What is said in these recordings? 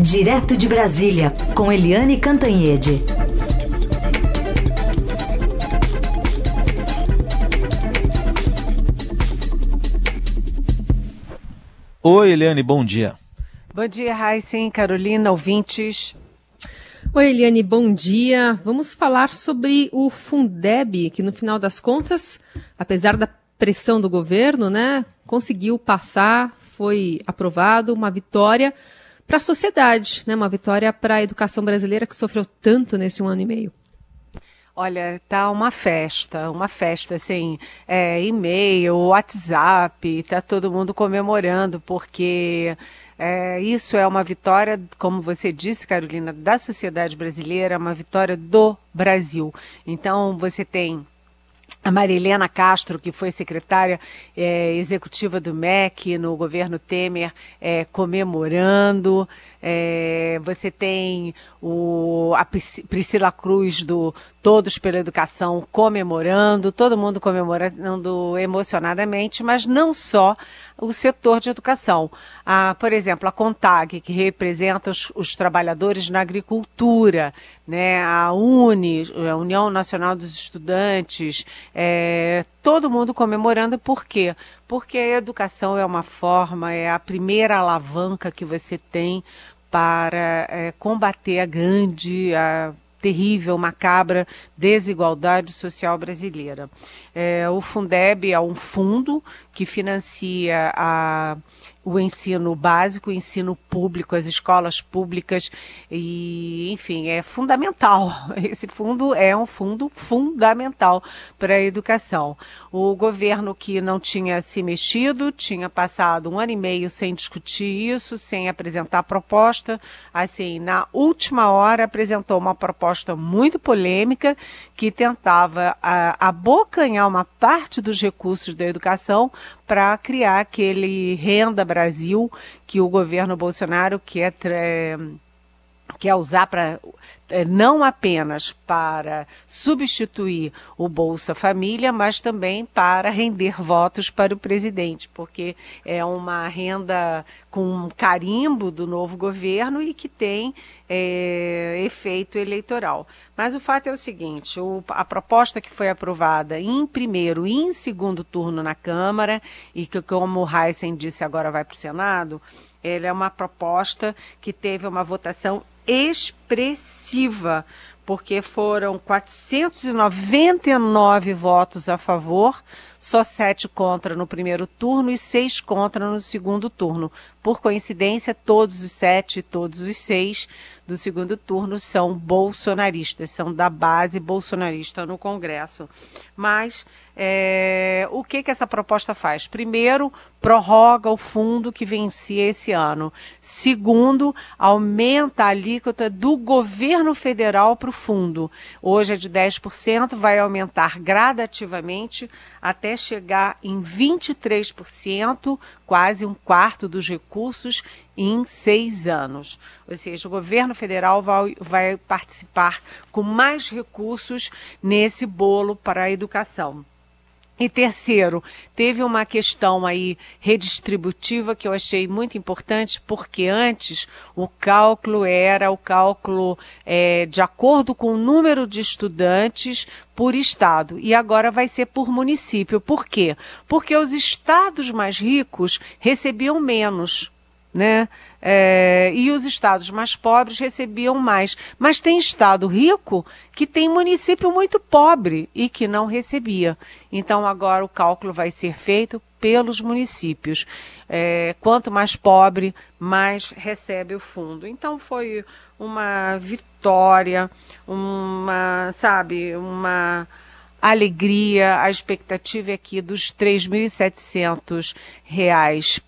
Direto de Brasília, com Eliane Cantanhede. Oi, Eliane, bom dia. Bom dia, Raíssen, Carolina, ouvintes. Oi, Eliane, bom dia. Vamos falar sobre o Fundeb, que no final das contas, apesar da pressão do governo, né, conseguiu passar, foi aprovado, uma vitória para a sociedade, né? Uma vitória para a educação brasileira que sofreu tanto nesse um ano e meio. Olha, tá uma festa, uma festa, assim, é, e-mail, WhatsApp, tá todo mundo comemorando, porque é, isso é uma vitória, como você disse, Carolina, da sociedade brasileira, uma vitória do Brasil. Então, você tem a Marilena Castro, que foi secretária é, executiva do MEC no governo Temer, é, comemorando. É, você tem o, a Priscila Cruz do Todos pela Educação comemorando, todo mundo comemorando emocionadamente, mas não só o setor de educação. Ah, por exemplo, a CONTAG, que representa os, os, trabalhadores na agricultura, né? a UNE, a União Nacional dos Estudantes, é, todo mundo comemorando, por quê? Porque a educação é uma forma, é a primeira alavanca que você tem para é, combater a grande, a terrível, macabra desigualdade social brasileira. É, o Fundeb é um fundo que financia a, o ensino básico, o ensino público, as escolas públicas e, enfim, é fundamental. Esse fundo é um fundo fundamental para a educação. O governo que não tinha se mexido, tinha passado um ano e meio sem discutir isso, sem apresentar proposta, assim, na última hora apresentou uma proposta muito polêmica que tentava abocanhar uma parte dos recursos da educação para criar aquele Renda Brasil que o governo Bolsonaro quer, é, quer usar para é, não apenas para substituir o Bolsa Família, mas também para render votos para o presidente, porque é uma renda com carimbo do novo governo e que tem é, efeito eleitoral. Mas o fato é o seguinte: o, a proposta que foi aprovada em primeiro e em segundo turno na Câmara, e que, como o Heisen disse, agora vai para o Senado, ela é uma proposta que teve uma votação expressiva, porque foram 499 votos a favor, só sete contra no primeiro turno e seis contra no segundo turno. Por coincidência, todos os sete, todos os seis do segundo turno são bolsonaristas, são da base bolsonarista no Congresso. Mas é, o que, que essa proposta faz? Primeiro, prorroga o fundo que vencia esse ano. Segundo, aumenta a alíquota do governo federal para o fundo. Hoje é de 10%, vai aumentar gradativamente até chegar em 23%, quase um quarto dos recursos, em seis anos. Ou seja, o governo federal vai, vai participar com mais recursos nesse bolo para a educação. E terceiro, teve uma questão aí redistributiva que eu achei muito importante, porque antes o cálculo era o cálculo é, de acordo com o número de estudantes por estado e agora vai ser por município. Por quê? Porque os estados mais ricos recebiam menos né? É, e os estados mais pobres recebiam mais. Mas tem estado rico que tem município muito pobre e que não recebia. Então agora o cálculo vai ser feito pelos municípios. É, quanto mais pobre, mais recebe o fundo. Então foi uma vitória, uma, sabe, uma alegria, a expectativa é que dos R$ 3.700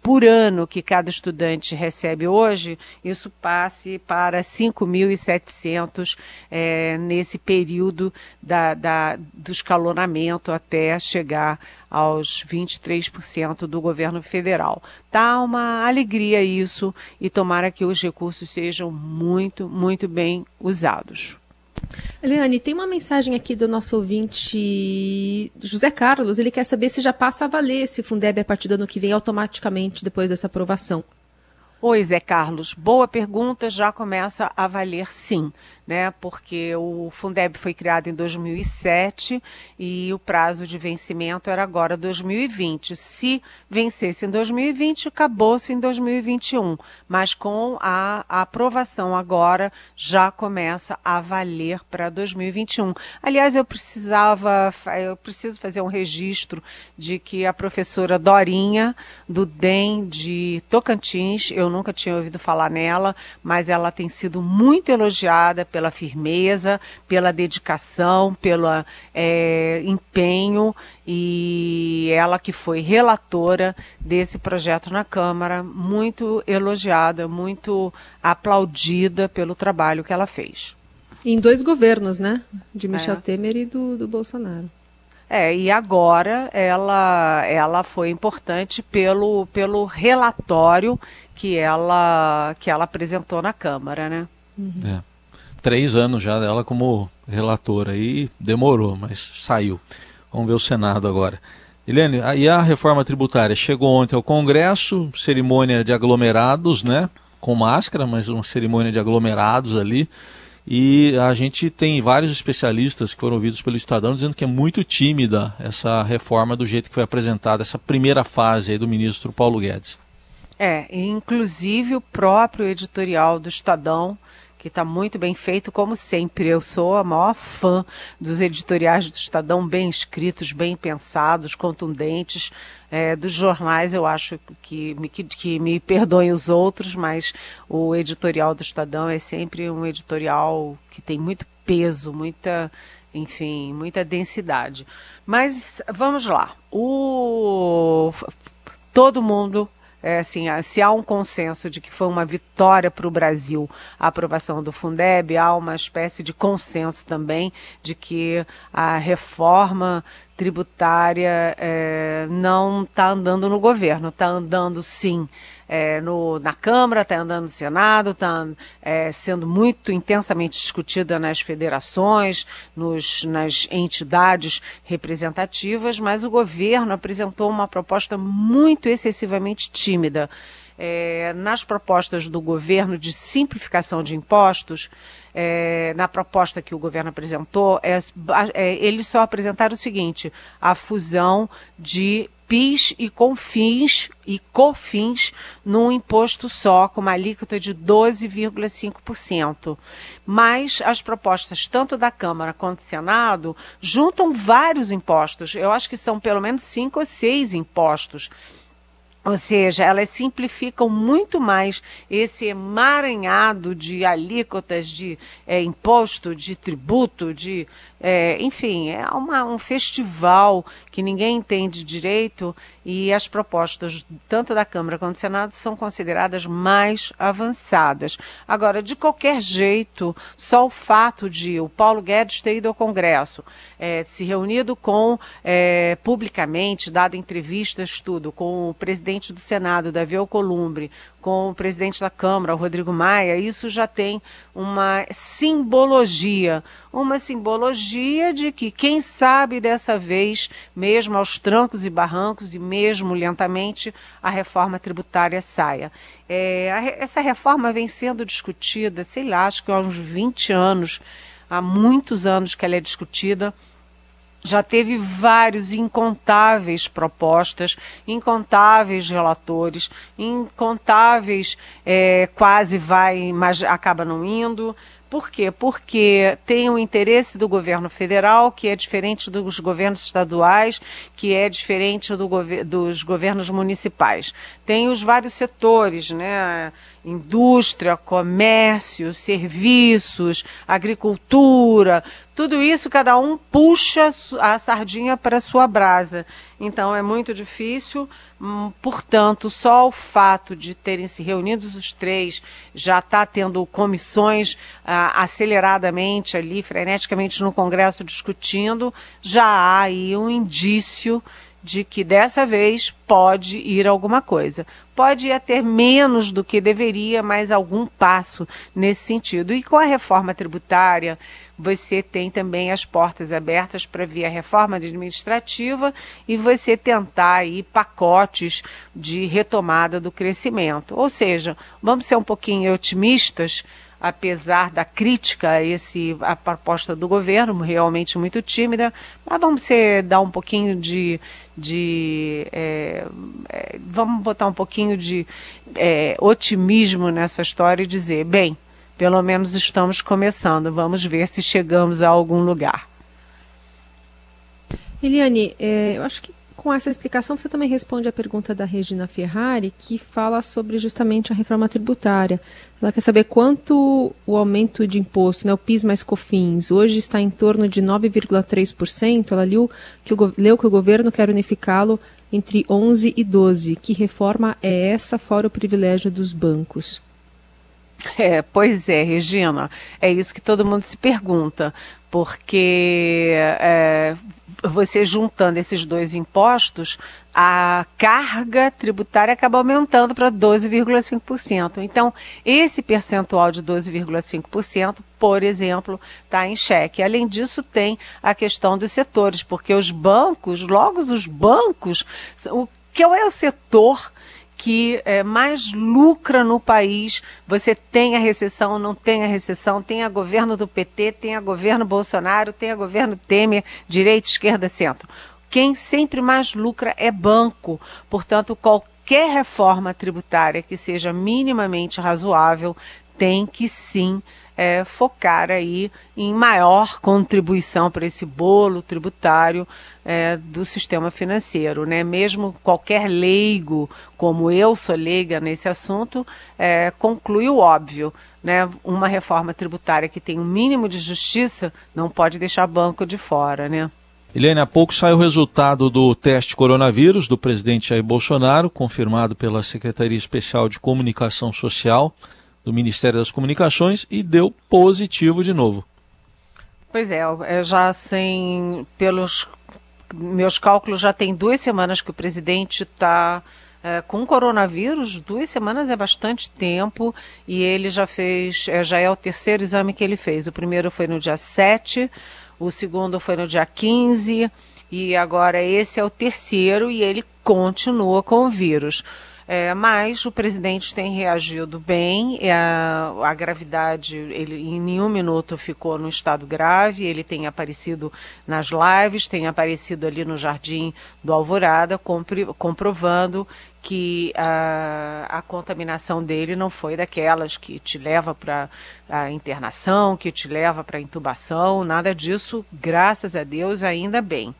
por ano que cada estudante recebe hoje, isso passe para R$ 5.700 é, nesse período da, da, do escalonamento até chegar aos 23% do governo federal. Tá uma alegria isso e tomara que os recursos sejam muito, muito bem usados. Eliane, tem uma mensagem aqui do nosso ouvinte José Carlos. Ele quer saber se já passa a valer esse Fundeb a partir do ano que vem automaticamente depois dessa aprovação. Oi, Zé Carlos. Boa pergunta, já começa a valer sim né? Porque o Fundeb foi criado em 2007 e o prazo de vencimento era agora 2020. Se vencesse em 2020, acabou-se em 2021. Mas com a, aprovação agora já começa a valer para 2021. Aliás, eu precisava, eu preciso fazer um registro de que a professora Dorinha do DEM de Tocantins, eu nunca tinha ouvido falar nela, mas ela tem sido muito elogiada pela pela firmeza, pela dedicação, pelo é, empenho e ela que foi relatora desse projeto na Câmara, muito elogiada, muito aplaudida pelo trabalho que ela fez. Em dois governos, né? De Michel é. Temer e do, do Bolsonaro. É, e agora ela, ela foi importante pelo, pelo relatório que ela, que ela apresentou na Câmara, né? Uhum. É três anos já dela como relatora e demorou, mas saiu. Vamos ver o Senado agora. Helene, e a reforma tributária chegou ontem ao Congresso, cerimônia de aglomerados, né? Com máscara, mas uma cerimônia de aglomerados ali. E a gente tem vários especialistas que foram ouvidos pelo Estadão dizendo que é muito tímida essa reforma do jeito que foi apresentada, essa primeira fase do ministro Paulo Guedes. É, inclusive o próprio editorial do Estadão que está muito bem feito, como sempre. Eu sou a maior fã dos editoriais do Estadão, bem escritos, bem pensados, contundentes. É, dos jornais, eu acho que me, que, que me perdoem os outros, mas o editorial do Estadão é sempre um editorial que tem muito peso, muita enfim, muita densidade. Mas vamos lá. O todo mundo é, assim, se há um consenso de que foi uma vitória para o Brasil a aprovação do Fundeb, há uma espécie de consenso também de que a reforma tributária é, não está andando no governo, está andando sim é, no, na Câmara, está andando no Senado, está é, sendo muito intensamente discutida nas federações, nos, nas entidades representativas, mas o governo apresentou uma proposta muito excessivamente tímida. É, nas propostas do governo de simplificação de impostos, é, na proposta que o governo apresentou, é, é, eles só apresentaram o seguinte: a fusão de PIS e COFINS e COFINS num imposto só, com uma alíquota de 12,5%. Mas as propostas, tanto da Câmara quanto do Senado, juntam vários impostos. Eu acho que são pelo menos cinco ou seis impostos ou seja, elas simplificam muito mais esse emaranhado de alíquotas de é, imposto, de tributo, de é, enfim, é uma, um festival que ninguém entende direito e as propostas, tanto da Câmara quanto do Senado, são consideradas mais avançadas. Agora, de qualquer jeito, só o fato de o Paulo Guedes ter ido ao Congresso, é, se reunido com, é, publicamente, dado entrevistas, tudo, com o presidente do Senado, Davi Alcolumbre, com o presidente da Câmara, o Rodrigo Maia, isso já tem uma simbologia, uma simbologia de que, quem sabe dessa vez, mesmo aos trancos e barrancos e mesmo lentamente, a reforma tributária saia. É, a, essa reforma vem sendo discutida, sei lá, acho que há uns 20 anos, há muitos anos que ela é discutida já teve vários, incontáveis propostas, incontáveis relatores, incontáveis é, quase vai, mas acaba não indo. Por quê? Porque tem o interesse do governo federal, que é diferente dos governos estaduais, que é diferente do gover dos governos municipais. Tem os vários setores, né? Indústria, comércio, serviços, agricultura, tudo isso, cada um puxa a sardinha para a sua brasa. Então é muito difícil. Hum, portanto, só o fato de terem se reunido os três já está tendo comissões ah, aceleradamente ali, freneticamente no Congresso discutindo, já há aí um indício de que dessa vez pode ir alguma coisa. Pode ir até menos do que deveria, mas algum passo nesse sentido. E com a reforma tributária, você tem também as portas abertas para ver a reforma administrativa e você tentar aí pacotes de retomada do crescimento. Ou seja, vamos ser um pouquinho otimistas, apesar da crítica a esse a proposta do governo, realmente muito tímida, mas vamos ser, dar um pouquinho de, de é, é, vamos botar um pouquinho de é, otimismo nessa história e dizer, bem, pelo menos estamos começando. Vamos ver se chegamos a algum lugar. Eliane, é, eu acho que com essa explicação você também responde a pergunta da Regina Ferrari, que fala sobre justamente a reforma tributária. Ela quer saber quanto o aumento de imposto, né, o PIS mais COFINS, hoje está em torno de 9,3%. Ela leu que, o, leu que o governo quer unificá-lo entre 11 e 12. Que reforma é essa, fora o privilégio dos bancos? É, pois é, Regina, é isso que todo mundo se pergunta, porque é, você juntando esses dois impostos, a carga tributária acaba aumentando para 12,5%. Então, esse percentual de 12,5%, por exemplo, está em xeque. Além disso, tem a questão dos setores, porque os bancos, logo os bancos, o que é o setor que é, mais lucra no país. Você tem a recessão, não tem a recessão, tem a governo do PT, tem a governo Bolsonaro, tem a governo Temer, direita, esquerda, centro. Quem sempre mais lucra é banco. Portanto, qualquer reforma tributária que seja minimamente razoável tem que sim é, focar aí em maior contribuição para esse bolo tributário é, do sistema financeiro, né? Mesmo qualquer leigo, como eu sou leiga nesse assunto, é, conclui o óbvio. Né, uma reforma tributária que tem um mínimo de justiça não pode deixar banco de fora, né? Helene, há pouco saiu o resultado do teste coronavírus do presidente Jair Bolsonaro, confirmado pela Secretaria Especial de Comunicação Social do Ministério das Comunicações e deu positivo de novo. Pois é, é já sem, pelos meus cálculos, já tem duas semanas que o presidente está é, com coronavírus, duas semanas é bastante tempo e ele já fez, é, já é o terceiro exame que ele fez. O primeiro foi no dia 7, o segundo foi no dia 15 e agora esse é o terceiro e ele continua com o vírus. É, mas o presidente tem reagido bem, é, a, a, gravidade, ele em nenhum minuto ficou no estado grave, ele tem aparecido nas lives, tem aparecido ali no Jardim do Alvorada, comprovando que a, a, contaminação dele não foi daquelas que te leva para a internação, que te leva para intubação, nada disso, graças a Deus, ainda bem.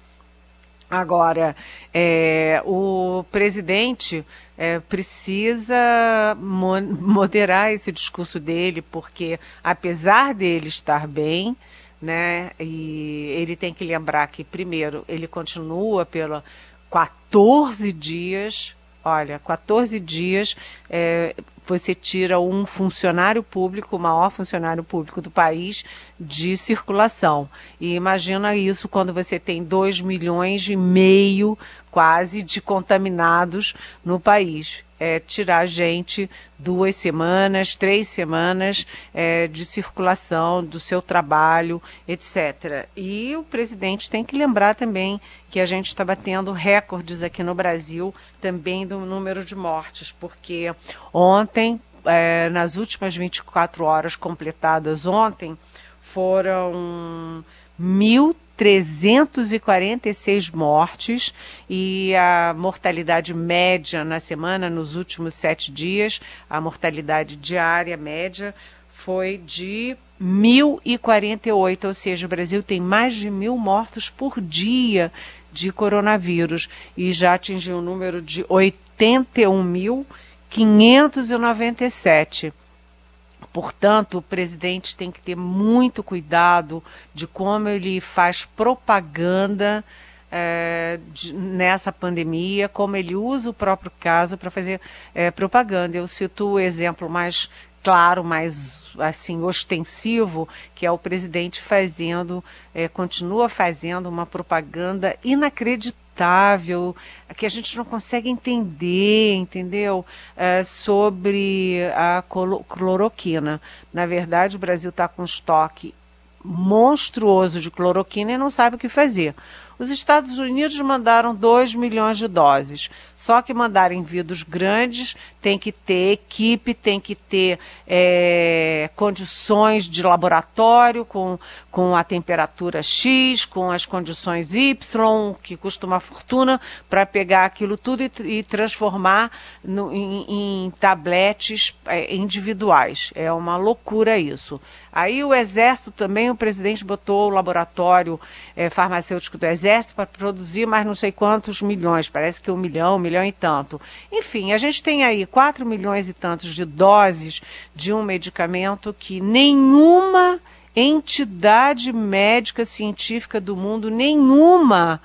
Agora, é, o presidente é, precisa mo moderar esse discurso dele, porque apesar dele estar bem, né, e ele tem que lembrar que, primeiro, ele continua pela 14 dias Olha, 14 dias é, você tira um funcionário público, o maior funcionário público do país, de circulação. E imagina isso quando você tem 2 milhões e meio quase de contaminados no país é, tirar gente duas semanas, três semanas é, de circulação do seu trabalho, etc. E o presidente tem que lembrar também que a gente está batendo recordes aqui no Brasil também do número de mortes, porque ontem, é, nas últimas 24 horas completadas ontem, foram mil 346 mortes e a mortalidade média na semana, nos últimos sete dias, a mortalidade diária média foi de 1.048, ou seja, o Brasil tem mais de mil mortos por dia de coronavírus e já atingiu o número de 81.597. Portanto, o presidente tem que ter muito cuidado de como ele faz propaganda é, de, nessa pandemia, como ele usa o próprio caso para fazer é, propaganda. Eu cito o exemplo mais claro, mais assim ostensivo, que é o presidente fazendo, é, continua fazendo uma propaganda inacreditável que a gente não consegue entender, entendeu? É, sobre a cloroquina. Na verdade, o Brasil está com estoque monstruoso de cloroquina e não sabe o que fazer. Os Estados Unidos mandaram 2 milhões de doses. Só que mandar em vidros grandes tem que ter equipe, tem que ter é, condições de laboratório com, com a temperatura X, com as condições Y, que custa uma fortuna, para pegar aquilo tudo e, e transformar no, em, em tabletes é, individuais. É uma loucura isso. Aí o Exército também, o presidente botou o laboratório é, farmacêutico do Exército para produzir mais não sei quantos milhões, parece que um milhão, um milhão e tanto. Enfim, a gente tem aí quatro milhões e tantos de doses de um medicamento que nenhuma entidade médica científica do mundo, nenhuma,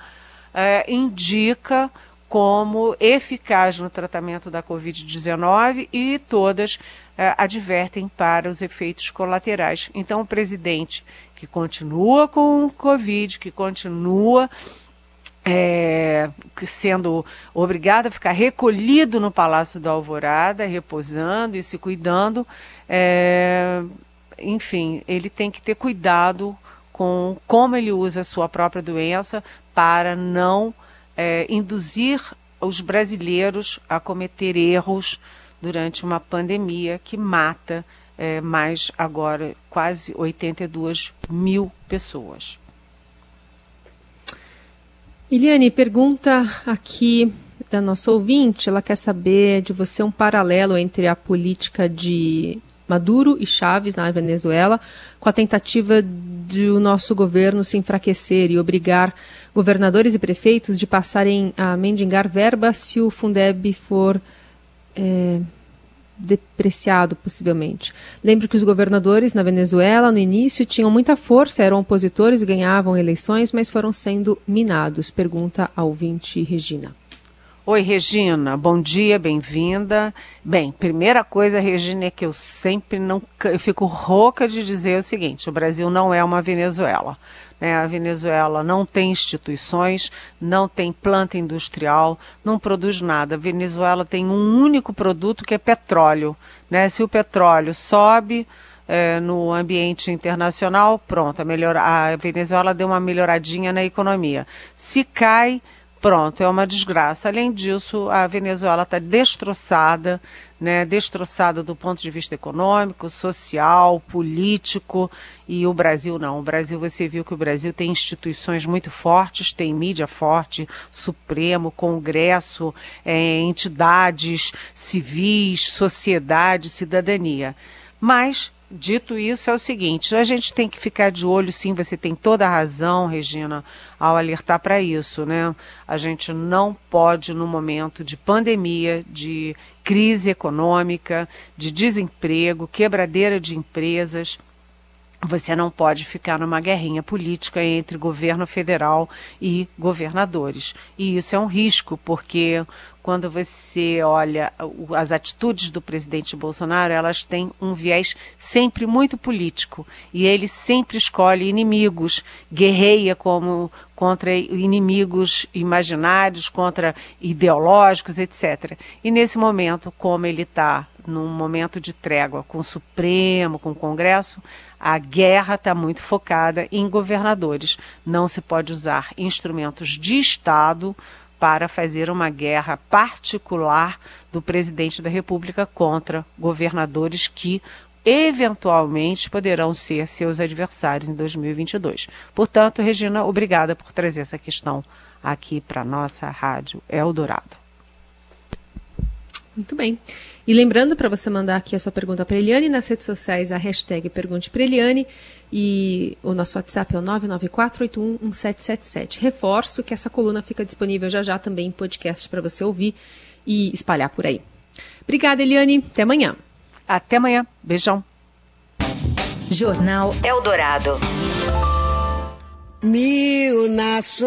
é, indica como eficaz no tratamento da Covid-19 e todas advertem para os efeitos colaterais. Então, o presidente que continua com o Covid, que continua é, sendo obrigado a ficar recolhido no Palácio da Alvorada, repousando e se cuidando, é, enfim, ele tem que ter cuidado com como ele usa a sua própria doença para não é, induzir os brasileiros a cometer erros durante uma pandemia que mata é, mais agora quase 82 mil pessoas. Eliane, pergunta aqui da nossa ouvinte, ela quer saber de você um paralelo entre a política de Maduro e Chaves na Venezuela com a tentativa de o nosso governo se enfraquecer e obrigar governadores e prefeitos de passarem a mendigar verba se o Fundeb for é, depreciado, possivelmente. Lembro que os governadores na Venezuela, no início, tinham muita força, eram opositores e ganhavam eleições, mas foram sendo minados. Pergunta a ouvinte Regina. Oi, Regina, bom dia, bem-vinda. Bem, primeira coisa, Regina, é que eu sempre não. Eu fico rouca de dizer o seguinte: o Brasil não é uma Venezuela. Né? A Venezuela não tem instituições, não tem planta industrial, não produz nada. A Venezuela tem um único produto que é petróleo. Né? Se o petróleo sobe, é, no ambiente internacional, pronto, a, melhor, a Venezuela deu uma melhoradinha na economia. Se cai, pronto, é uma desgraça. Além disso, a Venezuela está destroçada, né, destroçada do ponto de vista econômico, social, político, e o Brasil não. O Brasil, você viu que o Brasil tem instituições muito fortes, tem mídia forte, Supremo, Congresso, é, entidades civis, sociedade, cidadania. Mas Dito isso, é o seguinte: a gente tem que ficar de olho, sim, você tem toda a razão, Regina, ao alertar para isso, né? A gente não pode, no momento de pandemia, de crise econômica, de desemprego, quebradeira de empresas, você não pode ficar numa guerrinha política entre governo federal e governadores. E isso é um risco, porque quando você olha as atitudes do presidente Bolsonaro, elas têm um viés sempre muito político. E ele sempre escolhe inimigos, guerreia como contra inimigos imaginários, contra ideológicos, etc. E nesse momento, como ele está num momento de trégua com o Supremo, com o Congresso, a guerra está muito focada em governadores. Não se pode usar instrumentos de Estado para fazer uma guerra particular do presidente da República contra governadores que eventualmente poderão ser seus adversários em 2022. Portanto, Regina, obrigada por trazer essa questão aqui para nossa rádio Eldorado. Muito bem. E lembrando para você mandar aqui a sua pergunta para Eliane nas redes sociais, a hashtag Pergunte para Eliane e o nosso WhatsApp é o 994811777. Reforço que essa coluna fica disponível já já também em podcast para você ouvir e espalhar por aí. Obrigada, Eliane. Até amanhã. Até amanhã. Beijão. Jornal Eldorado. Mil nações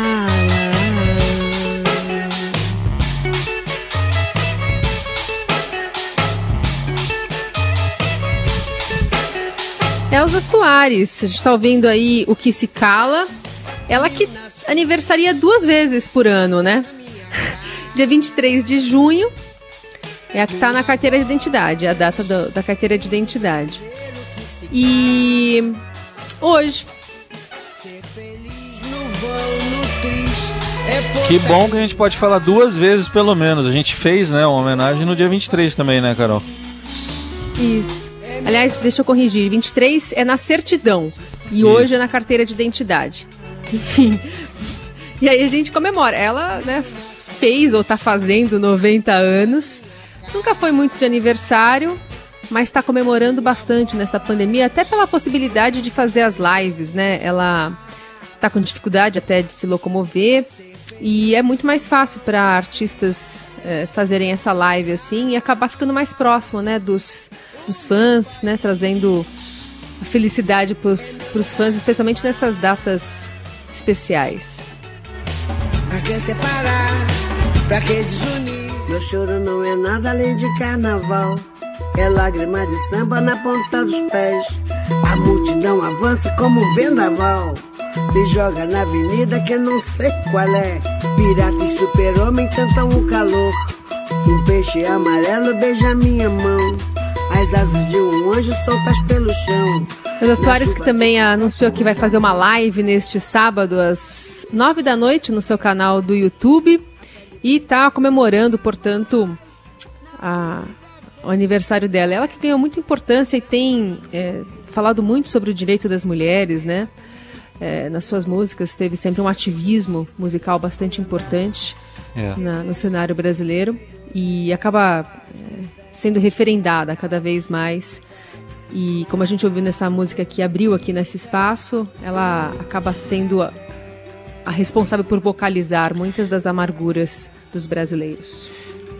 Elza Soares, a gente está ouvindo aí o que se cala. Ela que aniversaria duas vezes por ano, né? Dia 23 de junho é a que está na carteira de identidade, é a data do, da carteira de identidade. E hoje. Que bom que a gente pode falar duas vezes pelo menos. A gente fez, né, uma homenagem no dia 23 também, né, Carol? Isso. Aliás, deixa eu corrigir. 23 é na certidão e hoje é na carteira de identidade. Enfim. E aí a gente comemora. Ela, né, fez ou tá fazendo 90 anos. Nunca foi muito de aniversário, mas está comemorando bastante nessa pandemia, até pela possibilidade de fazer as lives, né? Ela tá com dificuldade até de se locomover e é muito mais fácil para artistas é, fazerem essa live assim e acabar ficando mais próximo, né, dos, dos fãs, né, trazendo a felicidade para os fãs, especialmente nessas datas especiais. Pra que separar? Pra que desunir? Meu choro não é nada além de carnaval. É lágrima de samba na ponta dos pés. A multidão avança como um vendaval. Me joga na avenida que não sei qual é. Pirata e super-homem tentam o calor. Um peixe amarelo beija minha mão. As asas de um anjo soltas pelo chão. Elza Soares, que também anunciou que vai fazer uma live neste sábado às nove da noite no seu canal do YouTube. E está comemorando, portanto, a, o aniversário dela. Ela que ganhou muita importância e tem é, falado muito sobre o direito das mulheres, né? É, nas suas músicas teve sempre um ativismo musical bastante importante é. na, no cenário brasileiro e acaba é, sendo referendada cada vez mais. E como a gente ouviu nessa música que abriu aqui nesse espaço, ela acaba sendo a, a responsável por vocalizar muitas das amarguras dos brasileiros.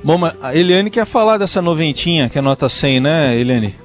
Bom, mas a Eliane quer falar dessa noventinha que é nota 100, né, Eliane?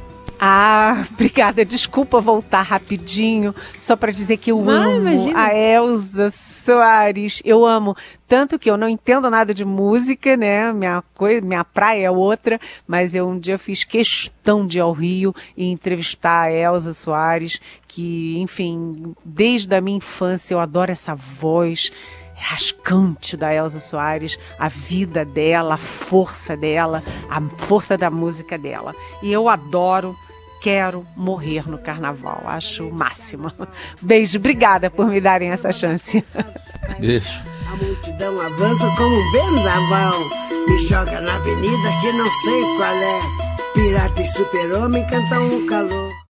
Ah, obrigada. Desculpa voltar rapidinho, só para dizer que eu ah, amo imagina. a Elza Soares. Eu amo. Tanto que eu não entendo nada de música, né? Minha, coisa, minha praia é outra, mas eu um dia fiz questão de ir ao Rio e entrevistar a Elza Soares, que, enfim, desde a minha infância eu adoro essa voz rascante da Elza Soares, a vida dela, a força dela, a força da música dela. E eu adoro quero morrer no carnaval. Acho o máximo. Beijo, obrigada por me darem essa chance. Beijo. A multidão avança como um vendaval. Me joga na avenida que não sei qual é. Pirata e super-homem cantam o calor.